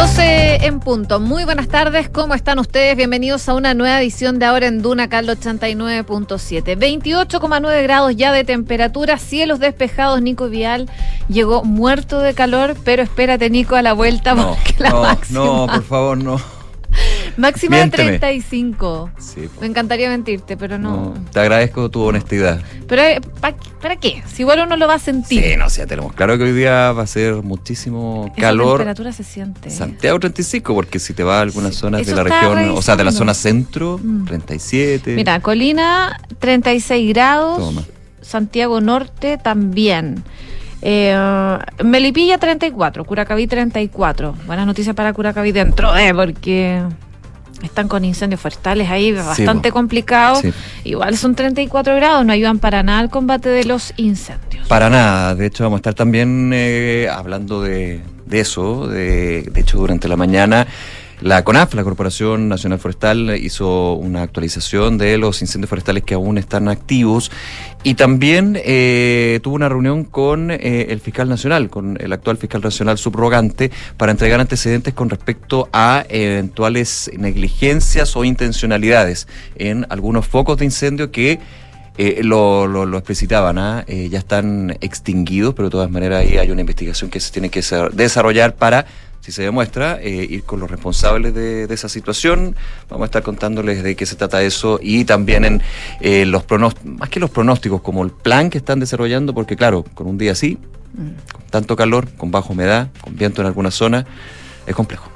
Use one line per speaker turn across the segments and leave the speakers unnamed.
12 en punto. Muy buenas tardes, ¿cómo están ustedes? Bienvenidos a una nueva edición de Ahora en Duna, Carlos 89.7. 28,9 grados ya de temperatura, cielos despejados. Nico Vial llegó muerto de calor, pero espérate, Nico, a la vuelta
No,
porque la
no,
máxima.
no, por favor, no.
Máxima de
Miénteme.
35.
Sí.
Me encantaría mentirte, pero no.
No, Te agradezco tu honestidad.
Pero, eh, ¿pa- ¿para qué? Si igual uno lo va a sentir.
Sí, no, sí, ya tenemos claro que hoy día va a ser muchísimo
Esa
calor.
temperatura se siente.
Santiago 35, porque si te vas a algunas
Sí,
zonas de la región, o sea, de la zona centro,
Mm.
37.
Mira, Colina 36 grados,
Toma.
Santiago Norte también. Eh, Melipilla 34, Curacaví 34. Buenas noticias para Curacaví dentro de, porque están con incendios forestales ahí bastante
po.
complicados.
Sí.
Igual son 34 grados, no ayudan para nada al combate de los incendios.
Para nada, de hecho vamos a estar también eh, hablando de, de eso, de, de hecho durante la mañana la CONAF, la Corporación Nacional Forestal, hizo una actualización de los incendios forestales que aún están activos y también eh, tuvo una reunión con eh, el fiscal nacional, con el actual fiscal nacional subrogante, para entregar antecedentes con respecto a eventuales negligencias o intencionalidades en algunos focos de incendio que eh, lo, lo, lo explicitaban, ¿ah? Eh, ya están extinguidos, pero de todas maneras ahí hay una investigación que se tiene que desa- desarrollar para, si se demuestra, eh, ir con los responsables de, de esa situación. Vamos a estar contándoles de qué se trata eso y también en eh, los pronósticos, más que los pronósticos, como el plan que están desarrollando, porque claro, con un día así, con tanto calor, con baja humedad, con viento en alguna zona, es complejo.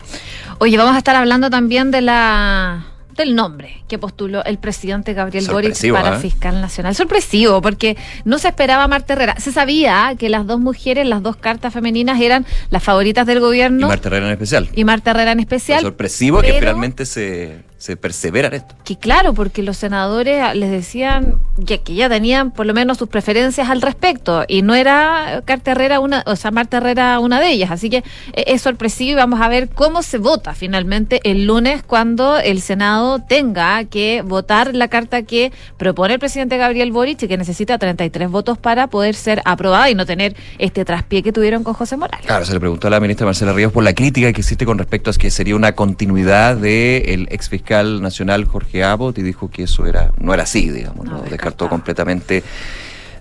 Oye, vamos a estar hablando también de la del nombre que postuló el presidente Gabriel Boric para
¿eh?
fiscal nacional. Sorpresivo, porque no se esperaba Marta Herrera. Se sabía que las dos mujeres, las dos cartas femeninas eran las favoritas del
Y
gobierno
Marta Herrera en especial.
y Marta Herrera en
Es
especial.
sorpresivo que finalmente se, se persevera en esto.
Que claro, porque los senadores les decían que, que ya tenían por lo menos sus preferencias al respecto y no era Carta Herrera una, o sea, Marta Herrera una de ellas. Así que eh, es sorpresivo y vamos a ver cómo se vota finalmente el lunes cuando el Senado tenga que votar la carta que propone el presidente Gabriel Boric y que necesita 33 votos para poder ser aprobada y no tener este traspié que tuvieron con José Morales.
Claro, se le preguntó a la ministra Marcela Ríos por la crítica que existe con respecto a que sería una continuidad del ex fiscal nacional Jorge Abbott y dijo que eso era no era así, digamos,
No,
lo descartó completamente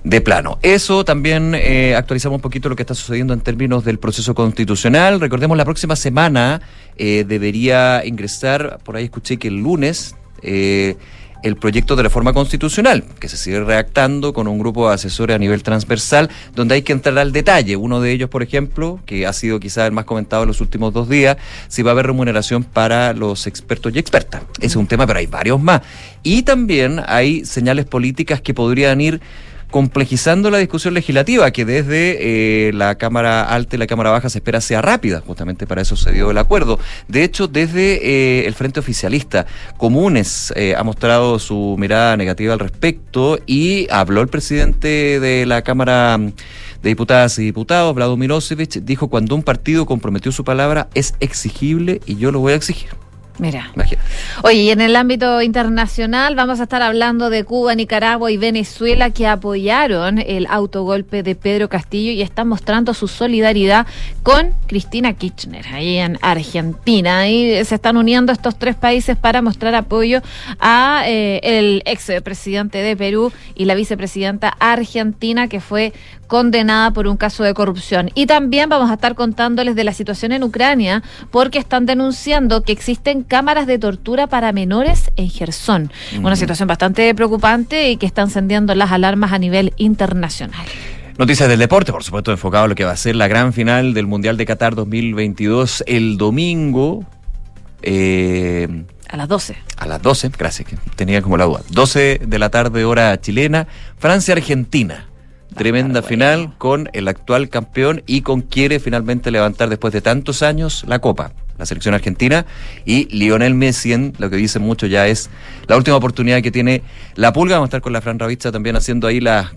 de plano. Eso también eh, actualizamos un poquito lo que está sucediendo en términos del proceso constitucional. Recordemos, la próxima semana eh, debería ingresar, por ahí escuché que el lunes, eh, el proyecto de reforma constitucional, que se sigue redactando con un grupo de asesores a nivel transversal, donde hay que entrar al detalle. Uno de ellos, por ejemplo, que ha sido quizá el más comentado en los últimos dos días, si va a haber remuneración para los expertos y expertas. Ese es un tema, pero hay varios más. Y también hay señales políticas que podrían ir complejizando la discusión legislativa, que desde eh, la Cámara Alta y la Cámara Baja se espera sea rápida, justamente para eso se dio el acuerdo. De hecho, desde eh, el Frente Oficialista, Comunes eh, ha mostrado su mirada negativa al respecto y habló el presidente de la Cámara mm, de Diputadas y Diputados, Vlado Mirosevic, dijo cuando un partido comprometió su palabra es exigible y yo lo voy a exigir.
Mira.
Imagínate.
Oye, y en el ámbito internacional vamos a estar hablando de Cuba, Nicaragua y Venezuela que apoyaron el autogolpe de Pedro Castillo y están mostrando su solidaridad con Cristina Kirchner, ahí en Argentina. Y se están uniendo estos tres países para mostrar apoyo a eh, el ex presidente de Perú y la vicepresidenta argentina que fue condenada por un caso de corrupción. Y también vamos a estar contándoles de la situación en Ucrania porque están denunciando que existen cámaras de tortura para menores en Gerson. Una situación bastante preocupante y que está encendiendo las alarmas a nivel internacional.
Noticias del deporte, por supuesto, enfocado a lo que va a ser la gran final del Mundial de Qatar 2022 el domingo eh,
A las 12.
a las 12, gracias, que tenía como la duda. 12 de la tarde, hora chilena, Francia-Argentina. Tremenda
estar
final con el actual campeón y con quiere finalmente levantar después de tantos años la copa, la selección argentina. Y Lionel Messi, en lo que dicen mucho ya es la última oportunidad que tiene la pulga. Vamos a estar con la Fran Ravizza también haciendo ahí las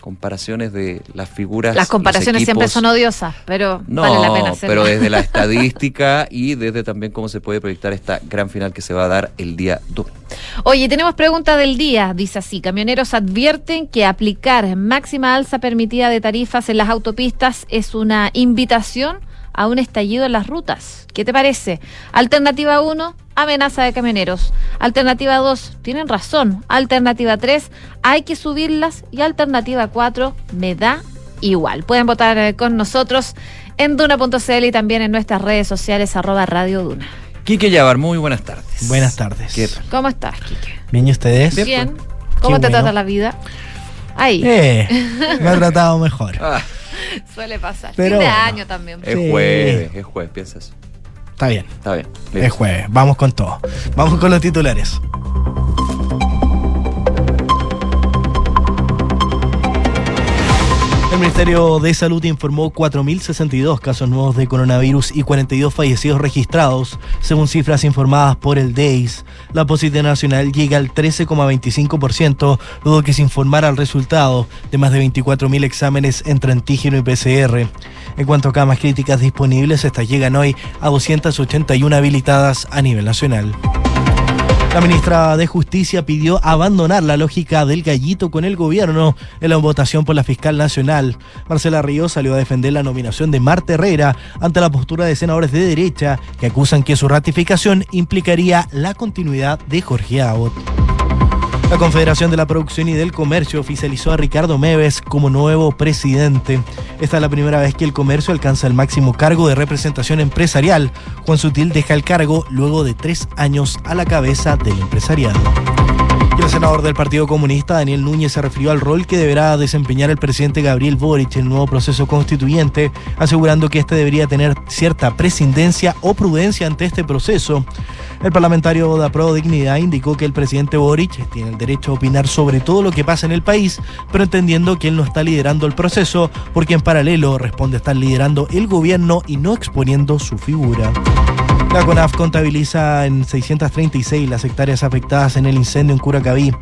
comparaciones de las figuras.
Las comparaciones siempre son odiosas, pero
No,
vale la pena hacerlo.
pero desde la estadística y desde también cómo se puede proyectar esta gran final que se va a dar el día domingo.
Oye, tenemos pregunta del día. Dice así: Camioneros advierten que aplicar máxima alza permitida de tarifas en las autopistas es una invitación a un estallido en las rutas. ¿Qué te parece? Alternativa 1, amenaza de camioneros. Alternativa 2, tienen razón. Alternativa 3, hay que subirlas. Y alternativa 4, me da igual. Pueden votar eh, con nosotros en duna.cl y también en nuestras redes sociales arroba Radio Duna.
Quique Yavar, muy buenas tardes.
Buenas tardes.
¿Qué tal?
¿Cómo estás, Quique?
Bien, ¿y ustedes?
Bien. ¿Cómo
Qué
te
bueno.
trata la vida? Ahí.
Eh, me ha tratado mejor.
Ah,
Suele pasar.
Pero
fin de año también.
es
Sí.
jueves, es jueves, piensas.
Está bien,
Está bien.
es jueves. Vamos con todo. Vamos con los titulares. El Ministerio de Salud informó 4.062 casos nuevos de coronavirus y 42 fallecidos registrados, según cifras informadas por el DEIS. La positividad nacional llega al 13,25%, luego que se informara el resultado de más de 24.000 exámenes entre antígeno y PCR. En cuanto a camas críticas disponibles, estas llegan hoy a 281 habilitadas a nivel nacional. La ministra de Justicia pidió abandonar la lógica del gallito con el gobierno en la votación por la fiscal nacional. Marcela Ríos salió a defender la nominación de Marta Herrera ante la postura de senadores de derecha que acusan que su ratificación implicaría la continuidad de Jorge Abbott. La Confederación de la Producción y del Comercio oficializó a Ricardo Meves como nuevo presidente. Esta es la primera vez que el comercio alcanza el máximo cargo de representación empresarial. Juan Sutil deja el cargo luego de tres años a la cabeza del empresariado. El senador del Partido Comunista, Daniel Núñez, se refirió al rol que deberá desempeñar el presidente Gabriel Boric en el nuevo proceso constituyente, asegurando que este debería tener cierta prescindencia o prudencia ante este proceso. El parlamentario de Pro Dignidad indicó que el presidente Boric tiene el derecho a opinar sobre todo lo que pasa en el país, pero entendiendo que él no está liderando el proceso, porque en paralelo responde estar liderando el gobierno y no exponiendo su figura. La CONAF contabiliza en 636 las hectáreas afectadas en el incendio en Curacaví.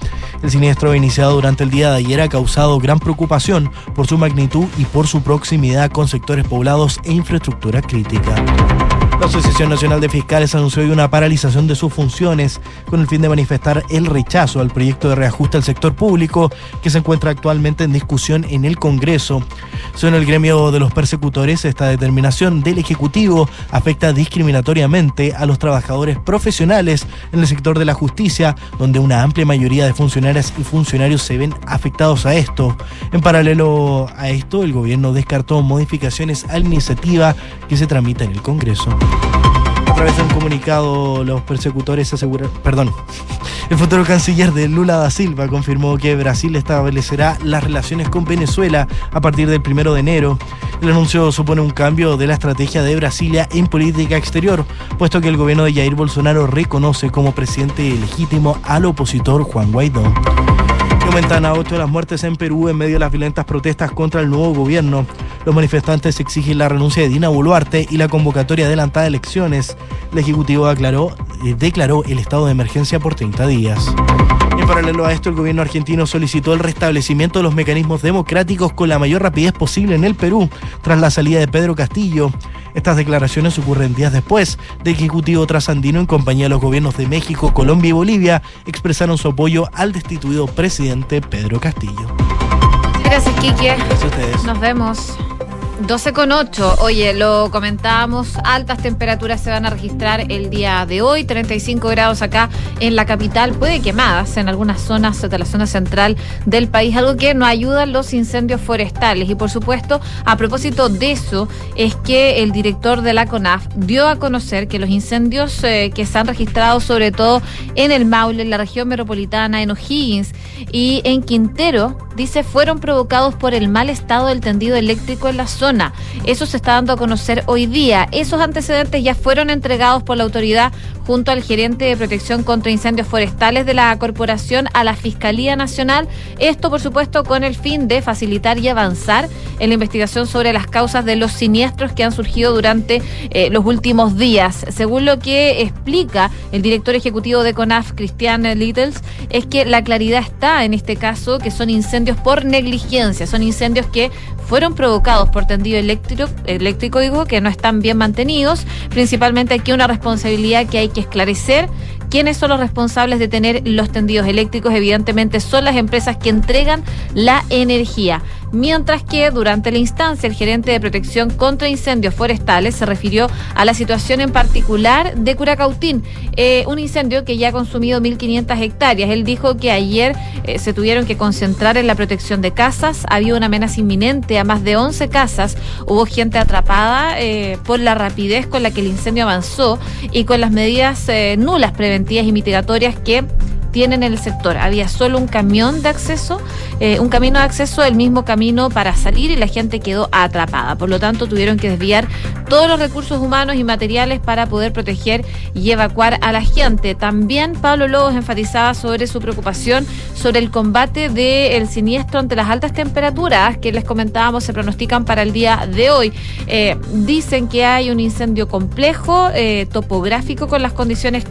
El siniestro iniciado durante el día de ayer ha causado gran preocupación por su magnitud y por su proximidad con sectores poblados e infraestructura crítica. La Asociación Nacional de Fiscales anunció hoy una paralización de sus funciones con el fin de manifestar el rechazo al proyecto de reajuste al sector público que se encuentra actualmente en discusión en el Congreso. Según el gremio de los persecutores, esta determinación del Ejecutivo afecta discriminatoriamente a los trabajadores profesionales en el sector de la justicia, donde una amplia mayoría de funcionarias y funcionarios se ven afectados a esto. En paralelo a esto, el gobierno descartó modificaciones a la iniciativa que se tramita en el Congreso. Través de un comunicado, los persecutores aseguran, perdón, el futuro canciller de Lula da Silva confirmó que Brasil establecerá las relaciones con Venezuela a partir del primero de enero. El anuncio supone un cambio de la estrategia de Brasilia en política exterior, puesto que el gobierno de Jair Bolsonaro reconoce como presidente legítimo al opositor Juan Guaidó. Y aumentan a ocho las muertes en Perú en medio de las violentas protestas contra el nuevo gobierno. Los manifestantes exigen la renuncia de Dina Boluarte y la convocatoria adelantada de elecciones. El Ejecutivo declaró, eh, declaró el estado de emergencia por 30 días. En paralelo a esto, el gobierno argentino solicitó el restablecimiento de los mecanismos democráticos con la mayor rapidez posible en el Perú, tras la salida de Pedro Castillo. Estas declaraciones ocurren días después de que Ejecutivo trasandino, en compañía de los gobiernos de México, Colombia y Bolivia, expresaron su apoyo al destituido presidente Pedro Castillo.
Gracias, Quique.
Gracias a ustedes.
Nos vemos. 12 con 8. Oye, lo comentábamos, altas temperaturas se van a registrar el día de hoy, 35 grados acá en la capital, puede quemadas en algunas zonas de la zona central del país, algo que no ayuda los incendios forestales. Y por supuesto, a propósito de eso, es que el director de la CONAF dio a conocer que los incendios eh, que se han registrado sobre todo en el Maule, en la región metropolitana, en O'Higgins y en Quintero, dice, fueron provocados por el mal estado del tendido eléctrico en la zona. Eso se está dando a conocer hoy día. Esos antecedentes ya fueron entregados por la autoridad junto al gerente de protección contra incendios forestales de la corporación a la Fiscalía Nacional. Esto, por supuesto, con el fin de facilitar y avanzar en la investigación sobre las causas de los siniestros que han surgido durante eh, los últimos días. Según lo que explica el director ejecutivo de CONAF, Cristian Littles, es que la claridad está en este caso que son incendios por negligencia, son incendios que fueron provocados por tendido eléctrico, eléctrico digo, que no están bien mantenidos. Principalmente aquí una responsabilidad que hay que esclarecer. ¿Quiénes son los responsables de tener los tendidos eléctricos? Evidentemente son las empresas que entregan la energía. mientras que durante la instancia el gerente de protección contra incendios forestales se refirió a la situación en particular de Curacautín, eh, un incendio que ya ha consumido 1.500 hectáreas. Él dijo que ayer eh, se tuvieron que concentrar en la protección de casas, había una amenaza inminente a más de 11 casas, hubo gente atrapada eh, por la rapidez con la que el incendio avanzó y con las medidas nulas preventivas y mitigatorias que tienen en el sector. Había solo un camión de acceso, eh, un camino de acceso, el mismo camino para salir y la gente quedó atrapada. Por lo tanto, tuvieron que desviar todos los recursos humanos y materiales para poder proteger y evacuar a la gente. También Pablo Lobos enfatizaba sobre su preocupación sobre el combate del siniestro ante las altas temperaturas que les comentábamos se pronostican para el día de hoy. Eh, dicen que hay un incendio complejo, eh, topográfico con las condiciones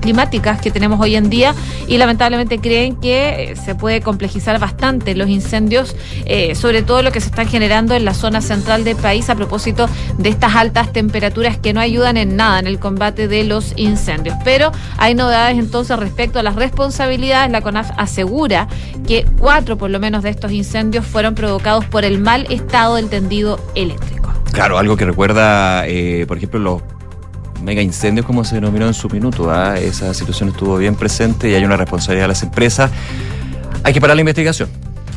climáticas que tenemos hoy en día y lamentablemente creen que eh, se puede complejizar bastante los incendios, eh, sobre todo lo que se están generando en la zona central del país a propósito de estas altas temperaturas que no ayudan en nada en el combate de los incendios. Pero hay novedades entonces respecto a las responsabilidades. La CONAF asegura que cuatro por lo menos de estos incendios fueron provocados por el mal estado del tendido eléctrico.
Claro, algo que recuerda, eh, por ejemplo, los mega incendios, como se denominó en su minuto. ¿ah? Esa situación estuvo bien presente y hay una responsabilidad de las empresas. Hay que parar la investigación.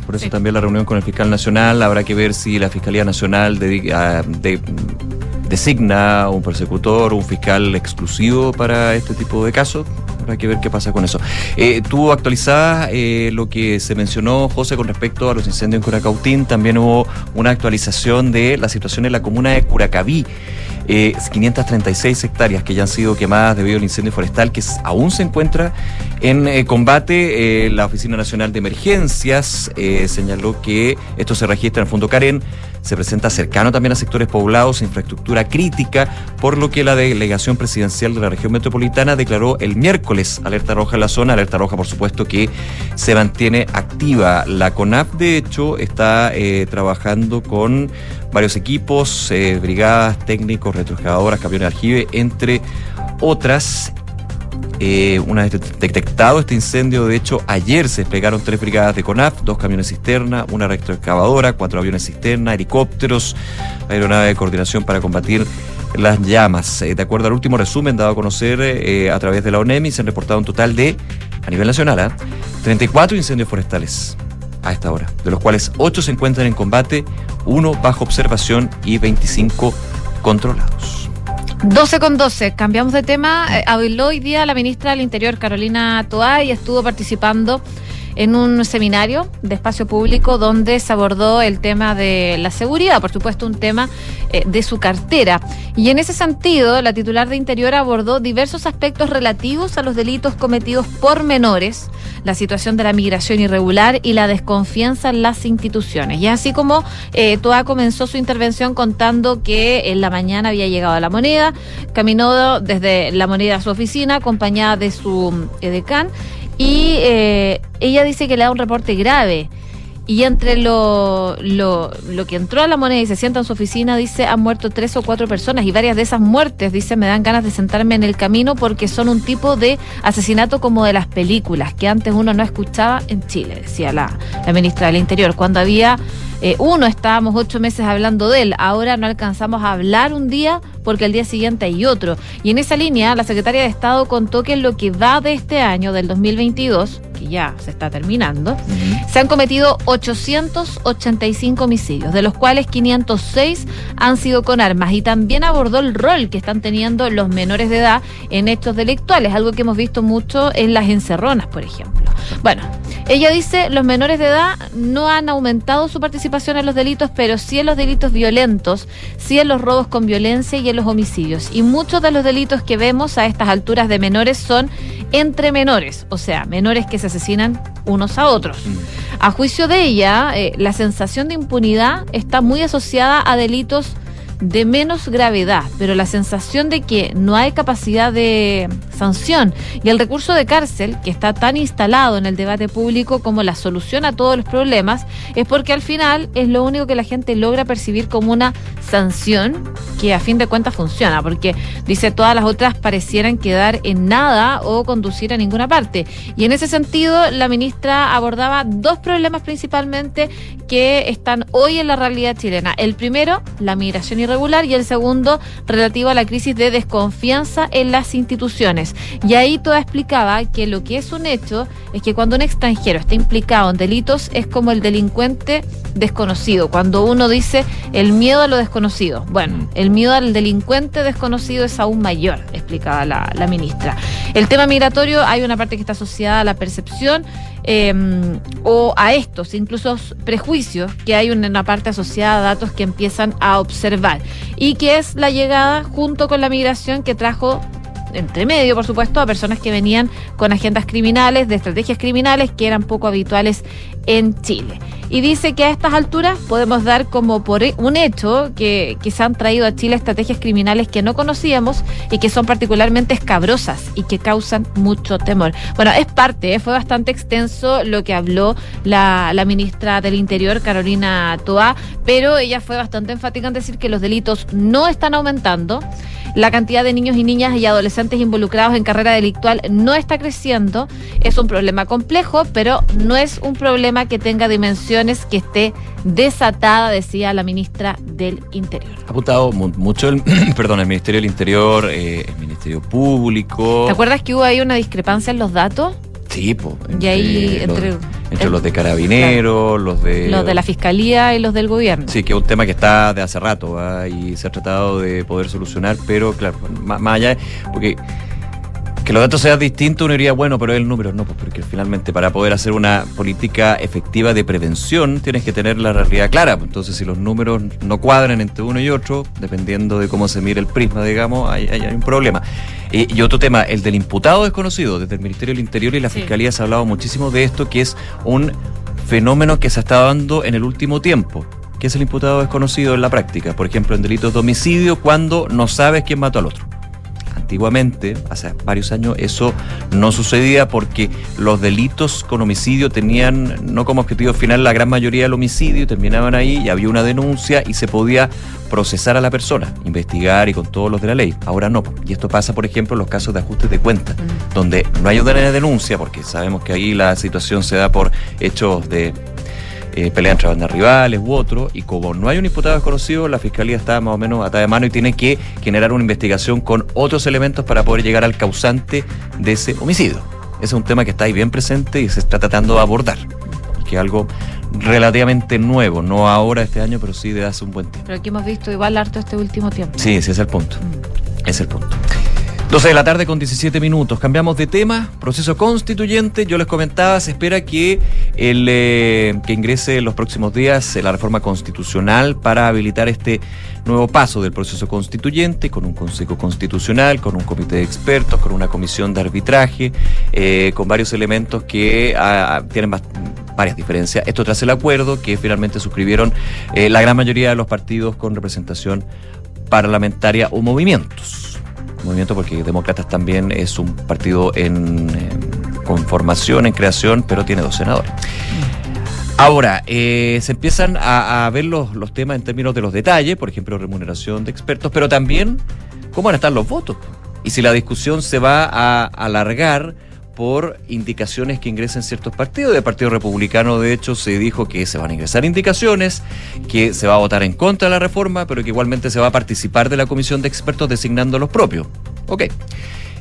Por eso también la reunión con el fiscal nacional. Habrá que ver si la Fiscalía Nacional ah, designa un persecutor, un fiscal exclusivo para este tipo de casos. Habrá que ver qué pasa con eso. Eh, tú actualizabas eh, lo que se mencionó, José, con respecto a los incendios en Curacautín. También hubo una actualización de la situación en la comuna de Curacaví. 536 eh, hectáreas que ya han sido quemadas debido al incendio forestal que aún se encuentra en eh, combate. Eh, la Oficina Nacional de Emergencias señaló que esto se registra en el Fondo Karen, se presenta cercano también a sectores poblados, infraestructura crítica, por lo que la delegación presidencial de la región metropolitana declaró el miércoles alerta roja en la zona, alerta roja por supuesto que se mantiene activa. La CONAF de hecho está trabajando con varios equipos, eh, brigadas, técnicos, retroexcavadoras, camiones de aljibe, entre otras. Eh, una vez detectado este incendio, de hecho, ayer se desplegaron tres brigadas de CONAF, dos camiones cisterna, una retroexcavadora, cuatro aviones cisterna, helicópteros, aeronave de coordinación para combatir las llamas. Eh, de acuerdo al último resumen dado a conocer a través de la ONEMI, se han reportado un total de, a nivel nacional, 34 incendios forestales a esta hora, de los cuales 8 se encuentran en combate, 1 bajo observación y 25 controlados.
12 con 12, cambiamos de tema. Eh, habló hoy día la ministra del Interior, Carolina Toá, y estuvo participando en un seminario de espacio público donde se abordó el tema de la seguridad, por supuesto un tema eh, de su cartera. Y en ese sentido, la titular de Interior abordó diversos aspectos relativos a los delitos cometidos por menores, la situación de la migración irregular y la desconfianza en las instituciones. Y así como eh, Toa comenzó su intervención contando que en la mañana había llegado a la moneda, caminó desde la moneda a su oficina acompañada de su edecán y eh, ella dice que le da un reporte grave. Y entre lo, lo, que entró a la moneda y se sienta en su oficina, dice, han muerto tres o cuatro personas y varias de esas muertes, dice, me dan ganas de sentarme en el camino porque son un tipo de asesinato como de las películas que antes uno no escuchaba en Chile, decía la, la ministra del Interior, cuando había eh, uno, estábamos ocho meses hablando de él, ahora no alcanzamos a hablar un día porque el día siguiente hay otro. Y en esa línea, la secretaria de Estado contó que en lo que va de este año, del 2022, que ya se está terminando, se han cometido 885 homicidios, de los cuales 506 han sido con armas. Y también abordó el rol que están teniendo los menores de edad en hechos delictuales, algo que hemos visto mucho en las encerronas, por ejemplo. Bueno, ella dice, los menores de edad no han aumentado su participación en los delitos, pero sí en los delitos violentos, sí en los robos con violencia y en los homicidios. Y muchos de los delitos que vemos a estas alturas de menores son entre menores, o sea, menores que se asesinan unos a otros. Mm. A juicio de ella, eh, la sensación de impunidad está muy asociada a delitos de menos gravedad, pero la sensación de que no hay capacidad de sanción y el recurso de cárcel, que está tan instalado en el debate público como la solución a todos los problemas, es porque al final es lo único que la gente logra percibir como una sanción que a fin de cuentas funciona, porque dice todas las otras parecieran quedar en nada o conducir a ninguna parte. Y en ese sentido, la ministra abordaba dos problemas principalmente que están hoy en la realidad chilena. El primero, la migración irregular y el segundo, relativo a la crisis de desconfianza en las instituciones. Y ahí toda explicaba que lo que es un hecho es que cuando un extranjero está implicado en delitos es como el delincuente desconocido. Cuando uno dice el miedo a lo desconocido. Bueno, mm. el miedo al delincuente desconocido es aún mayor, explicaba la, la ministra. El tema migratorio hay una parte que está asociada a la percepción Em, o a estos, incluso prejuicios que hay una parte asociada a datos que empiezan a observar y que es la llegada junto con la migración que trajo entre medio, por supuesto, a personas que venían con agendas criminales, de estrategias criminales que eran poco habituales en Chile y dice que a estas alturas podemos dar como por un hecho que, se han traído a Chile estrategias criminales que no conocíamos y que son particularmente escabrosas y que causan mucho temor. Bueno, es parte, fue bastante extenso lo que habló la, la ministra del Interior, Carolina Toa, pero ella fue bastante enfática en decir que los delitos no están aumentando la cantidad de niños y niñas y adolescentes involucrados en carrera delictual no está creciendo. Es un problema complejo, pero no es un problema que tenga dimensión que esté desatada, decía la ministra del Interior.
Ha apuntado mucho el, perdón, el Ministerio del Interior, eh, el Ministerio Público.
¿Te acuerdas que hubo ahí una discrepancia en los datos?
Sí, pues. Entre, entre, los, los de carabineros, los de.
Los de la fiscalía y los del gobierno.
Sí, que es un tema que está de hace rato y se ha tratado de poder solucionar, pero claro, más, más allá, porque que los datos sean distintos, uno diría, bueno, pero el número no, pues porque finalmente para poder hacer una política efectiva de prevención tienes que tener la realidad clara. Pues entonces, si los números no cuadran entre uno y otro, dependiendo de cómo se mire el prisma, digamos, hay, hay, un problema. y otro tema, el del imputado desconocido. Desde el Ministerio del Interior y la Fiscalía se ha hablado muchísimo de esto, que es un fenómeno que se está dando en el último tiempo. que es el imputado desconocido en la práctica? Por ejemplo, en delitos de homicidio, cuando no sabes quién mató al otro antiguamente, hace varios años, eso no sucedía porque los delitos con homicidio tenían no como objetivo final la gran mayoría del homicidio, terminaban ahí y había una denuncia y se podía procesar a la persona, investigar y con todos los de la ley. Ahora no. Y esto pasa, por ejemplo, en los casos de ajustes de cuentas, mm. donde no hay una denuncia, porque sabemos que ahí la situación se da por hechos de eh, pelea entre bandas rivales u otro, y como no hay un imputado desconocido, la fiscalía está más o menos atada de mano y tiene que generar una investigación con otros elementos para poder llegar al causante de ese homicidio. Ese es un tema que está ahí bien presente y se está tratando de abordar, que es algo relativamente nuevo, no ahora este año, pero sí de hace un buen tiempo.
Pero que hemos visto igual harto este último tiempo.
Sí, ese es el punto. Mm. Es el punto. 12 de la tarde con 17 minutos. Cambiamos de tema. Proceso constituyente. Yo les comentaba, se espera que, el, eh, que ingrese en los próximos días la reforma constitucional para habilitar este nuevo paso del proceso constituyente con un consejo constitucional, con un comité de expertos, con una comisión de arbitraje, eh, con varios elementos que ah, tienen varias diferencias. Esto tras el acuerdo que finalmente suscribieron eh, la gran mayoría de los partidos con representación parlamentaria o movimientos movimiento porque Demócratas también es un partido en, conformación, en creación, pero tiene dos senadores. Ahora, eh, se empiezan a, ver los, los, temas en términos de los detalles, por ejemplo, remuneración de expertos, pero también cómo van a estar los votos. Y si la discusión se va a alargar por indicaciones que ingresen ciertos partidos. Del Partido Republicano, de hecho, se dijo que se van a ingresar indicaciones, que se va a votar en contra de la reforma, pero que igualmente se va a participar de la comisión de expertos designando los propios. Ok.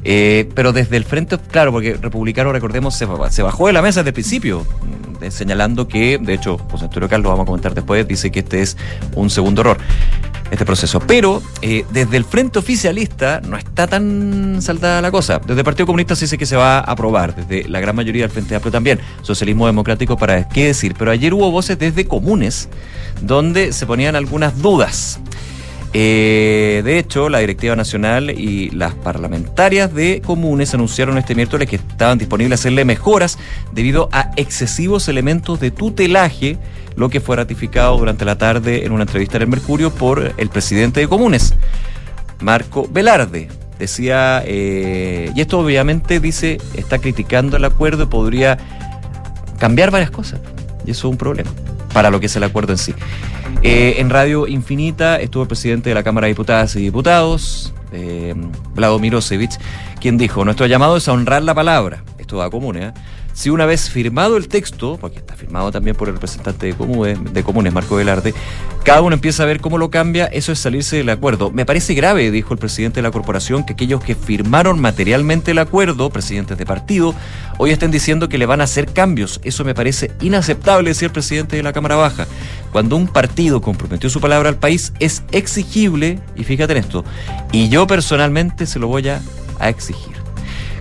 Eh, pero desde el frente, claro, porque Republicano, recordemos, se, bajó de la mesa desde el principio, mm, señalando que, de hecho, José Antonio Carlos, lo vamos a comentar después, dice que este es un segundo error este proceso. Pero eh, desde el frente oficialista no está tan saldada la cosa. Desde el Partido Comunista se dice que se va a aprobar, desde la gran mayoría del Frente Amplio también. Socialismo democrático, para qué decir. Pero ayer hubo voces desde comunes donde se ponían algunas dudas. Eh, de hecho, la directiva nacional y las parlamentarias de comunes anunciaron este miércoles que estaban disponibles a hacerle mejoras debido a excesivos elementos de tutelaje, lo que fue ratificado durante la tarde en una entrevista en el Mercurio por el presidente de comunes, Marco Velarde. Decía, eh, y esto obviamente dice, está criticando el acuerdo y podría cambiar varias cosas. Y eso es un problema para lo que es el acuerdo en sí. Eh, en Radio Infinita estuvo el presidente de la Cámara de Diputadas y Diputados, eh, Vlado Mirosevich, quien dijo, nuestro llamado es a honrar la palabra. Esto va común, ¿eh? si una vez firmado el texto, porque está firmado también por el representante de Comunes, de Comunes, Marco Velarde, cada uno empieza a ver cómo lo cambia, eso es salirse del acuerdo. Me parece grave, dijo el presidente de la corporación, que aquellos que firmaron materialmente el acuerdo, presidentes de partido, hoy estén diciendo que le van a hacer cambios. Eso me parece inaceptable, decía el presidente de la Cámara Baja. Cuando un partido comprometió su palabra al país, es exigible, y fíjate en esto, y yo personalmente se lo voy a, a exigir.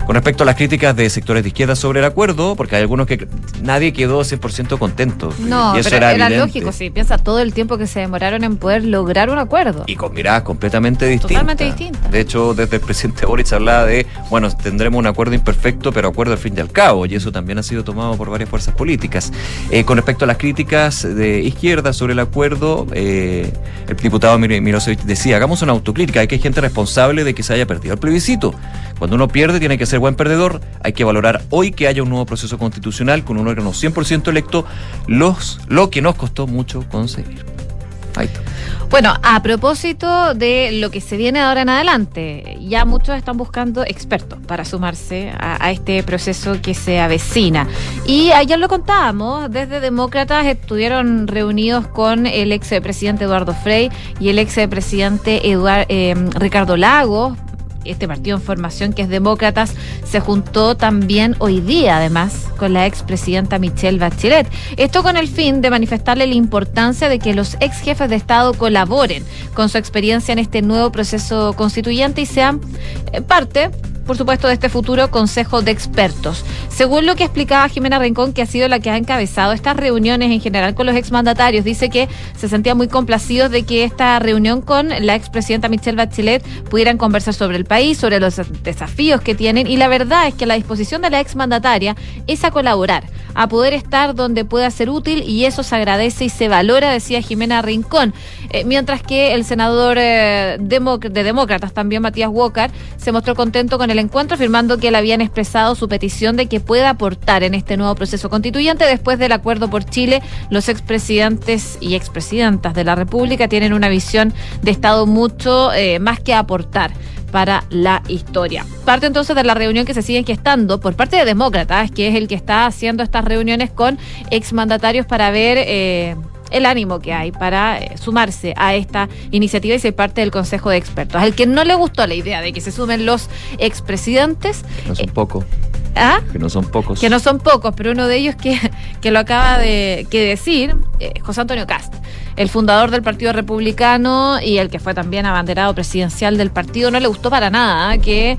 Con respecto a las críticas de sectores de izquierda sobre el acuerdo, porque hay algunos que nadie quedó 100% contento.
No, y eso pero era, lógico, si piensa todo el tiempo que se demoraron en poder lograr un acuerdo.
Y con miradas completamente distintas.
Totalmente distintas.
De hecho, desde el presidente Boric hablaba de, bueno, tendremos un acuerdo imperfecto, pero acuerdo al fin y al cabo, y eso también ha sido tomado por varias fuerzas políticas. Eh, con respecto a las críticas de izquierda sobre el acuerdo, eh, el diputado Mirosevic decía, hagamos una autocrítica, hay que gente responsable de que se haya perdido el plebiscito. Cuando uno pierde tiene que ser buen perdedor. Hay que valorar hoy que haya un nuevo proceso constitucional con un órgano 100% electo, los, lo que nos costó mucho conseguir. Ahí está.
Bueno, a propósito de lo que se viene ahora en adelante, ya muchos están buscando expertos para sumarse a, este proceso que se avecina. Y ayer lo contábamos, desde Demócratas estuvieron reunidos con el ex presidente Eduardo Frey y el ex presidente Eduard, eh, Ricardo Lagos este partido en formación que es Demócratas, se juntó también hoy día, además, con la expresidenta Michelle Bachelet. Esto con el fin de manifestarle la importancia de que los ex jefes de Estado colaboren con su experiencia en este nuevo proceso constituyente y sean parte por supuesto, de este futuro Consejo de Expertos. Según lo que explicaba Jimena Rincón, que ha sido la que ha encabezado estas reuniones en general con los exmandatarios, dice que se sentía muy complacido de que esta reunión con la expresidenta Michelle Bachelet pudieran conversar sobre el país, sobre los desafíos que tienen y la verdad es que la disposición de la exmandataria es a colaborar, a poder estar donde pueda ser útil y eso se agradece y se valora, decía Jimena Rincón. Eh, mientras que el senador eh, de Demócratas, también Matías Walker, se mostró contento con el encuentro, afirmando que él habían expresado su petición de que pueda aportar en este nuevo proceso constituyente. Después del acuerdo por Chile, los expresidentes y expresidentas de la República tienen una visión de Estado mucho eh, más que aportar para la historia. Parte entonces de la reunión que se sigue gestando por parte de Demócratas, que es el que está haciendo estas reuniones con exmandatarios para ver eh, el ánimo que hay para eh, sumarse a esta iniciativa y ser parte del Consejo de Expertos. Al que no le gustó la idea de que se sumen los expresidentes.
No son eh, pocos.
¿Ah?
Que no son pocos.
Que no son pocos, pero uno de ellos que, que lo acaba de decir, eh, José Antonio Cast, el fundador del Partido Republicano y el que fue también abanderado presidencial del partido, no le gustó para nada que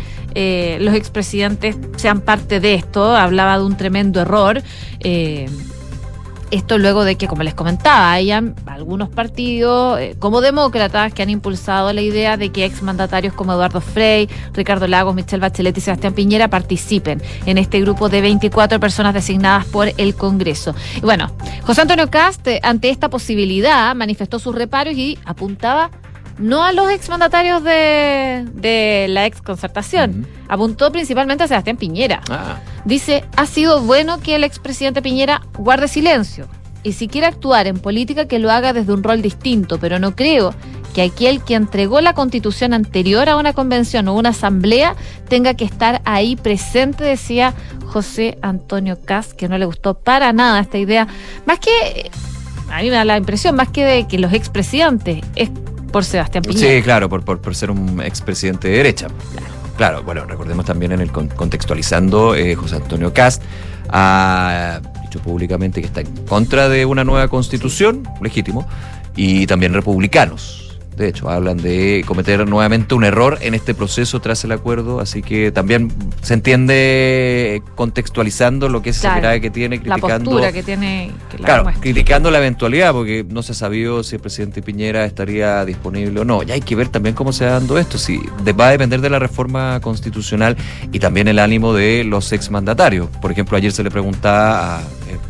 los expresidentes sean parte de esto. Hablaba de un tremendo error. Esto luego de que, como les comentaba, hayan algunos partidos eh, como demócratas que han impulsado la idea de que exmandatarios como Eduardo Frey, Ricardo Lagos, Michelle Bachelet y Sebastián Piñera participen en este grupo de 24 personas designadas por el Congreso. Bueno, José Antonio Cast, eh, ante esta posibilidad, manifestó sus reparos y apuntaba no a los exmandatarios de, de la exconcertación, apuntó principalmente a Sebastián Piñera. Ah. Dice, ha sido bueno que el expresidente Piñera guarde silencio y si quiere actuar en política que lo haga desde un rol distinto, pero no creo que aquel que entregó la constitución anterior a una convención o una asamblea tenga que estar ahí presente, decía José Antonio Cas, que no le gustó para nada esta idea. Más que, a mí me da la impresión, más que de que los expresidentes, es por Sebastián Piñera.
Sí, claro, por, por, ser un expresidente de derecha. Claro. bueno, recordemos también en el contextualizando, eh, José Antonio Cast ha dicho públicamente que está en contra de una nueva constitución, legítimo, y también republicanos De hecho, hablan de cometer nuevamente un error en este proceso tras el acuerdo, así que también se entiende contextualizando lo que es esa
Claro.
mirada que tiene,
La
criticando.
postura que tiene que la
Claro,
muestra.
criticando la eventualidad, porque no se ha sabido si el presidente Piñera estaría disponible o no. Y hay que ver también cómo se va dando esto, si de- va a depender de la reforma constitucional y también el ánimo de los exmandatarios. Por ejemplo, ayer se le preguntaba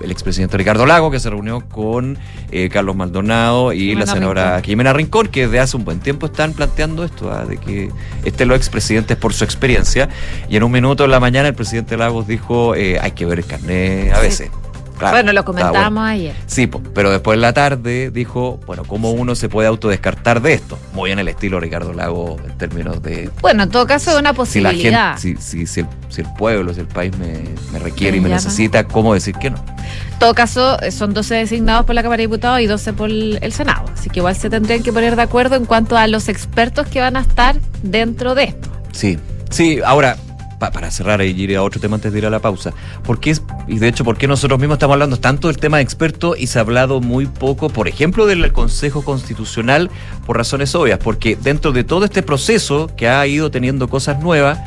al expresidente Ricardo Lago, que se reunió con eh, Carlos Maldonado y
Jimena
la senadora
Rincón.
Jimena Rincón, que desde hace un buen tiempo están planteando esto, ah, de que estén los expresidentes por su experiencia. Y en un minuto en la mañana el presidente Lagos dijo, eh, hay que ver el carnet a
Sí.
Claro,
bueno, lo
bueno.
comentábamos ayer.
Sí, pero después en la tarde dijo, bueno, ¿cómo uno se puede autodescartar de esto? Muy en el estilo Ricardo Lago en términos de...
Bueno, en todo caso es una
Si la
posibilidad.
gente, si, si, si, el, si el pueblo, si el país me, me requiere y
Me llama.
necesita, ¿cómo decir que no?
En todo caso, eh, son 12 designados por la Cámara de Diputados y 12 por el Senado. Así que igual se tendrían que poner de acuerdo en cuanto a los expertos que van a estar dentro de esto.
Sí, sí, ahora, pa- para cerrar y ir a otro tema antes de ir a la pausa, ¿por qué, y de hecho, por qué nosotros mismos estamos hablando tanto del tema de expertos y se ha hablado muy poco, por ejemplo, del Consejo Constitucional, por razones obvias? Porque dentro de todo este proceso que ha ido teniendo cosas nuevas,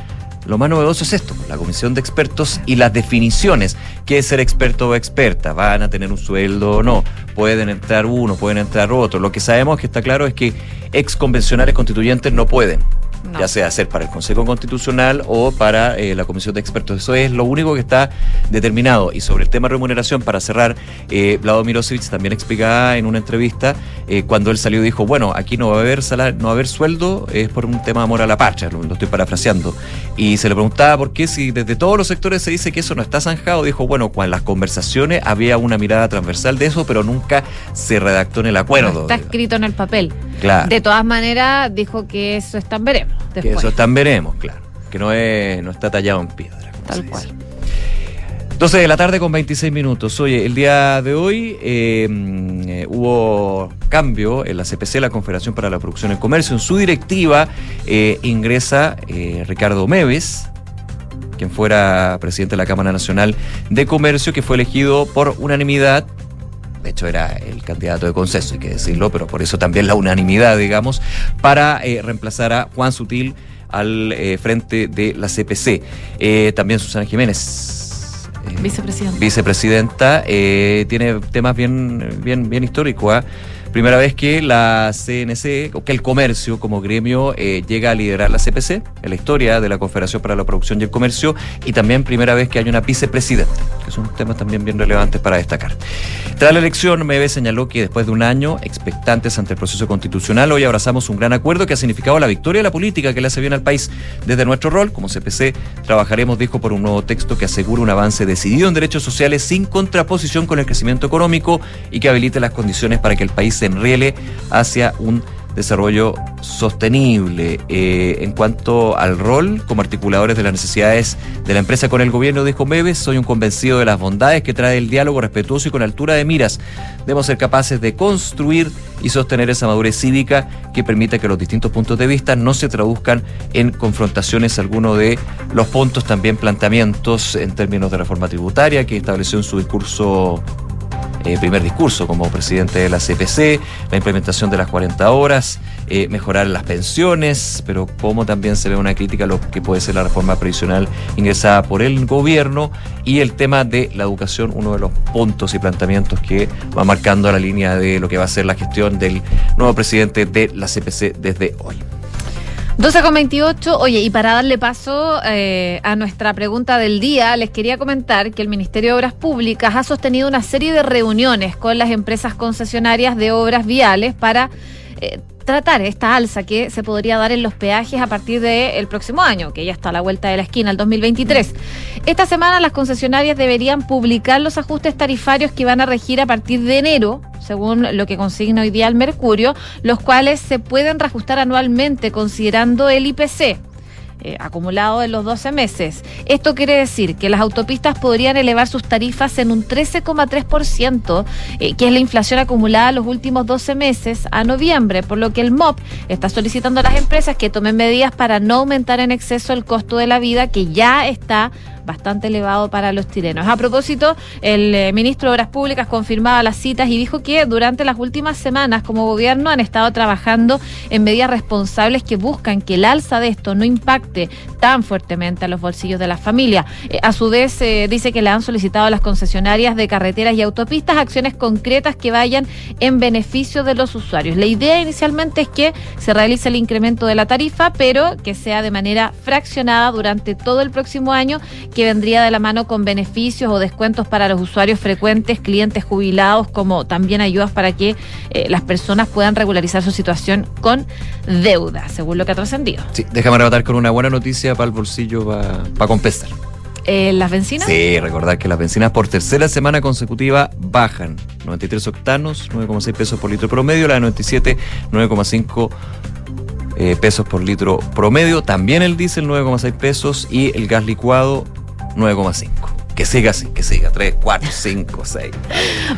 lo más novedoso es esto, la comisión de expertos y las definiciones. ¿Qué es ser experto o experta? ¿Van a tener un sueldo o no? ¿Pueden entrar uno, pueden entrar otro? Lo que sabemos que está claro es que ex convencionales constituyentes no pueden
No.
ya sea hacer para el Consejo Constitucional o para eh, la Comisión de Expertos. Eso es lo único que está determinado. Y sobre el tema de remuneración, para cerrar, eh, Vlado Mirosevic también explicaba en una entrevista, eh, cuando él salió dijo, bueno, aquí no va a haber salario, no va a haber sueldo, es por un tema de amor a la patria, lo, lo estoy parafraseando. Y se le preguntaba por qué si desde todos los sectores se dice que eso no está zanjado, dijo, bueno, cuando las conversaciones había una mirada transversal de eso, pero nunca se redactó en el acuerdo.
No está escrito en el papel.
Claro.
De todas maneras, dijo que eso está en veremos.
Que eso están veremos, claro. Que no, es, no está tallado en piedra.
Tal cual.
12 de la tarde con 26 minutos. Oye, el día de hoy eh, mm, eh, hubo cambio en la CPC, la Confederación para la Producción y el Comercio. En su directiva eh, ingresa eh, Ricardo Meves, quien fuera presidente de la Cámara Nacional de Comercio, que fue elegido por unanimidad. De hecho, era el candidato de consenso, hay que decirlo, pero por eso también la unanimidad, digamos, para eh, reemplazar a Juan Sutil al eh, frente de la CPC. Eh, también Susana Jiménez. vicepresidenta, eh, tiene temas bien, bien, bien históricos. ¿ah? Primera vez que la CNC, o que el comercio como gremio eh, llega a liderar la CPC en la historia de la Confederación para la Producción y el Comercio, y también primera vez que hay una vicepresidenta, que son temas también bien relevantes para destacar. Tras la elección, Mebe señaló que después de un año expectantes ante el proceso constitucional, hoy abrazamos un gran acuerdo que ha significado la victoria de la política que le hace bien al país. Desde nuestro rol, como CPC, trabajaremos, dijo, por un nuevo texto que asegure un avance decidido en derechos sociales sin contraposición con el crecimiento económico y que habilite las condiciones para que el país se enriele hacia un desarrollo sostenible. Eh, en cuanto al rol como articuladores de las necesidades de la empresa con el gobierno, dijo Meves, soy un convencido de las bondades que trae el diálogo respetuoso y con altura de miras. Debemos ser capaces de construir y sostener esa madurez cívica que permita que los distintos puntos de vista no se traduzcan en confrontaciones. Algunos de los puntos también planteamientos en términos de reforma tributaria que estableció en su discurso eh, primer discurso como presidente de la CPC, la implementación de las 40 horas, eh, mejorar las pensiones, pero como también se ve una crítica a lo que puede ser la reforma previsional ingresada por el gobierno y el tema de la educación, uno de los puntos y planteamientos que va marcando la línea de lo que va a ser la gestión del nuevo presidente de la CPC desde hoy.
12 con 28. Oye, y para darle paso eh, a nuestra pregunta del día, les quería comentar que el Ministerio de Obras Públicas ha sostenido una serie de reuniones con las empresas concesionarias de obras viales para eh, tratar esta alza que se podría dar en los peajes a partir del próximo año, que ya está a la vuelta de la esquina, el 2023. Esta semana las concesionarias deberían publicar los ajustes tarifarios que van a regir a partir de enero, según lo que consigna hoy día el Mercurio, los cuales se pueden reajustar anualmente considerando el IPC. Eh, acumulado en los 12 meses. Esto quiere decir que las autopistas podrían elevar sus tarifas en un 13,3%, eh, que es la inflación acumulada en los últimos 12 meses a noviembre, por lo que el MOP está solicitando a las empresas que tomen medidas para no aumentar en exceso el costo de la vida que ya está bastante elevado para los chilenos. A propósito, el eh, ministro de Obras Públicas confirmaba las citas y dijo que durante las últimas semanas como gobierno han estado trabajando en medidas responsables que buscan que el alza de esto no impacte tan fuertemente a los bolsillos de las familias. Eh, a su vez, eh, dice que le han solicitado a las concesionarias de carreteras y autopistas acciones concretas que vayan en beneficio de los usuarios. La idea inicialmente es que se realice el incremento de la tarifa, pero que sea de manera fraccionada durante todo el próximo año que vendría de la mano con beneficios o descuentos para los usuarios frecuentes, clientes jubilados, como también ayudas para que eh, las personas puedan regularizar su situación con deuda, según lo que ha trascendido.
Sí, déjame rematar con una buena noticia para el bolsillo, para compensar.
Eh, ¿Las bencinas?
Sí, recordar que las bencinas por tercera semana consecutiva bajan. 93 octanos, 9,6 pesos por litro promedio, la de 97, 9,5 eh, pesos por litro promedio. También el diésel, 9,6 pesos y el gas licuado, 9,5. Que siga así, que siga. 3, 4, 5, 6.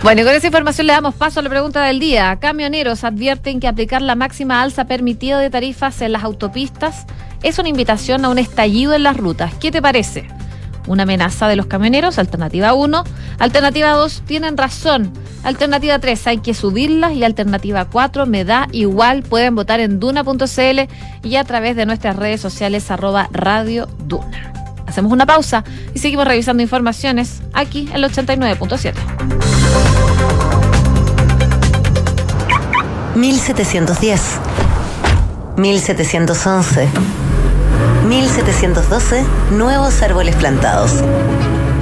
Bueno, y con esa información le damos paso a la pregunta del día. Camioneros advierten que aplicar la máxima alza permitida de tarifas en las autopistas es una invitación a un estallido en las rutas. ¿Qué te parece? Una amenaza de los camioneros, alternativa 1. Alternativa 2, tienen razón. Alternativa 3, hay que subirlas. Y alternativa 4, me da igual. Pueden votar en duna.cl y a través de nuestras redes sociales Radio Duna. Hacemos una pausa y seguimos revisando informaciones aquí en el 89.7.
1710, 1711, 1712, nuevos árboles plantados.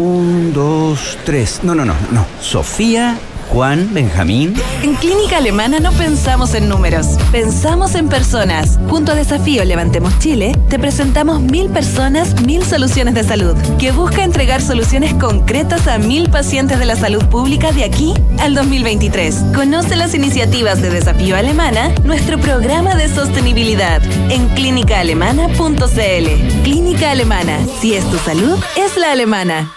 Un, dos, tres. No, no, no, no. Sofía, Juan, Benjamín.
En Clínica Alemana no pensamos en números, pensamos en personas. Junto a Desafío Levantemos Chile, te presentamos mil personas, mil soluciones de salud, que busca entregar soluciones concretas a mil pacientes de la salud pública de aquí al 2023. Conoce las iniciativas de Desafío Alemana, nuestro programa de sostenibilidad en clínicaalemana.cl. Clínica Alemana, si es tu salud, es la alemana.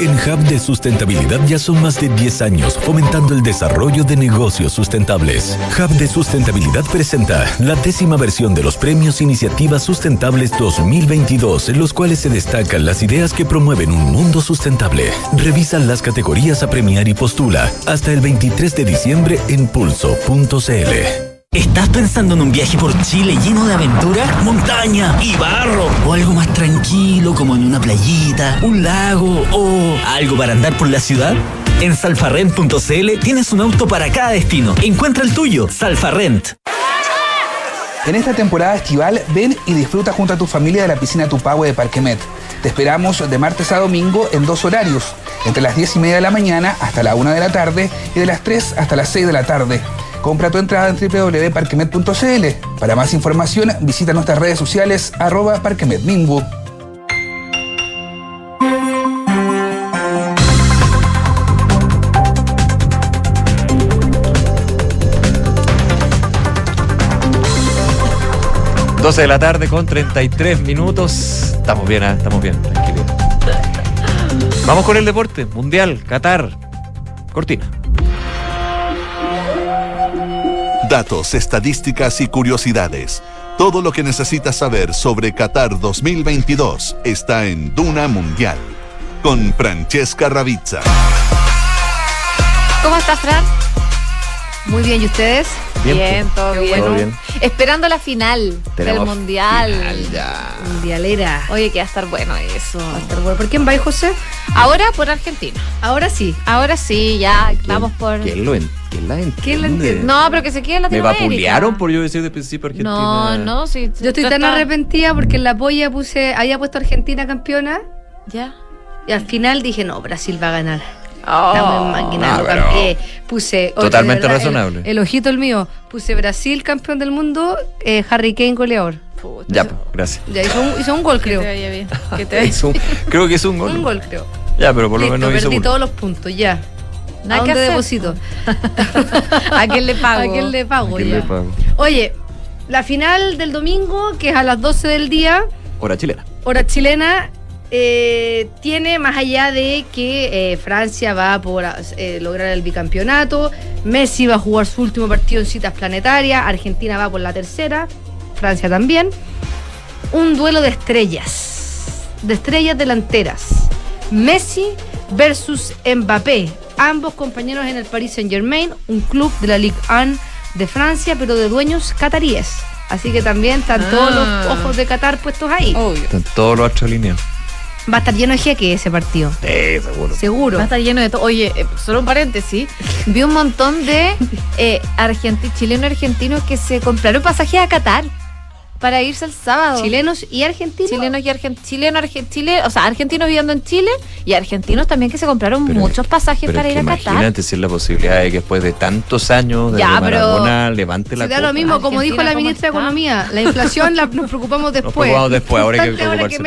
En Hub de Sustentabilidad ya son más de 10 años fomentando el desarrollo de negocios sustentables. Hub de Sustentabilidad presenta la décima versión de los premios Iniciativas Sustentables 2022, en los cuales se destacan las ideas que promueven un mundo sustentable. Revisa las categorías a premiar y postula hasta el 23 de diciembre en pulso.cl.
¿Estás pensando en un viaje por Chile lleno de aventura, montaña y barro? ¿O algo más tranquilo como en una playita, un lago o algo para andar por la ciudad? En salfarrent.cl tienes un auto para cada destino. Encuentra el tuyo, Salfarrent.
En esta temporada estival, ven y disfruta junto a tu familia de la piscina Tupahue de Parquemet. Te esperamos de martes a domingo en dos horarios, entre las 10 y media de la mañana hasta la 1 de la tarde y de las 3 hasta las 6 de la tarde. Compra tu entrada en www.parquemet.cl. Para más información, visita nuestras redes sociales arroba parquemetmingo.
12 de la tarde con 33 minutos. Estamos bien, ¿ah? estamos bien, tranquilo. Vamos con el deporte. Mundial, Qatar. Cortina.
Datos, estadísticas y curiosidades. Todo lo que necesitas saber sobre Qatar 2022 está en Duna Mundial con Francesca Ravizza.
¿Cómo estás, Fran?
Muy bien, ¿y ustedes?
Bien, pues.
todo bien.
Todo bien.
Esperando la final
Tenemos
del Mundial.
final ya.
Mundialera.
Oye, que va a estar bueno eso.
Va a estar bueno. ¿Por quién va, José?
Ahora por Argentina.
Ahora sí.
Ahora sí, ya vamos por.
¿Quién lo en- quién la entiende?
¿Quién la entiende?
No, pero que se quede en
Me
Latinoamérica.
vapulearon por yo decir de principio Argentina.
No, no, sí.
Yo estoy tan arrepentida porque en la polla puse, había puesto Argentina campeona
Ya.
y al final dije, no, Brasil va a ganar.
Oh.
Estamos en máquina,
Ah,
lo
pero-
cambié. Puse.
Totalmente
verdad,
razonable.
El, el ojito el mío. Puse Brasil campeón del mundo, eh, Harry Kane goleador.
Puta.
Ya, pues, gracias.
Ya hizo un, hizo un gol, creo.
te. Que te vaya
Hizo un- creo que es un gol.
Un gol, creo.
Ya, pero por lo
Listo,
menos hizo
perdí
uno.
todos los puntos, ya.
Nada
¿A
que
dónde deposito?
¿A quién le pago?
¿A quién le pago?
¿A quién
ya?
le pago?
Oye, la final del domingo, que es a las 12 del día,
Hora chilena.
hora chilena, eh, tiene más allá de que eh, Francia va por eh, lograr el bicampeonato, Messi va a jugar su último partido en citas planetarias, Argentina va por la tercera, Francia también, un duelo de estrellas, de estrellas delanteras, Messi versus Mbappé, ambos compañeros en el Paris Saint Germain, un club de la Ligue 1 de Francia, pero de dueños cataríes. Así que también están todos
Ah.
los ojos de Qatar puestos ahí.
Obvio.
Están todos los alineados.
Va a estar lleno de jeque ese partido.
Sí, seguro.
Seguro.
Va a estar lleno de todo. Oye, eh, solo un paréntesis. Vi un montón de eh, argenti- chilenos argentinos que se compraron pasajes a Qatar para irse el sábado.
Chilenos y argentinos.
Chilenos y argentinos, chileno, chile- o sea, argentinos viviendo en Chile y argentinos también que se compraron
Pero-
muchos pasajes
Pero
para
es
ir
que
a Qatar.
imagínate si es la posibilidad de que después de tantos años de
Ya, pero-
Maradona levante la
da
copa.
lo mismo, como
Argentina,
dijo la
¿cómo
ministra de? Economía, la inflación la, nos preocupamos después.
preocupamos después, ahora hay
que
preocuparse